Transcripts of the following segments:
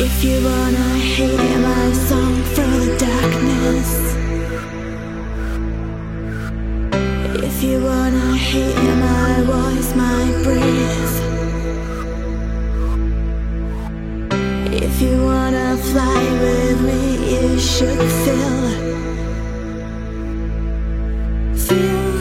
If you wanna hear my song through the darkness. If you wanna hear my voice, my breath. If you wanna fly with me, you should feel. Feel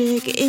magic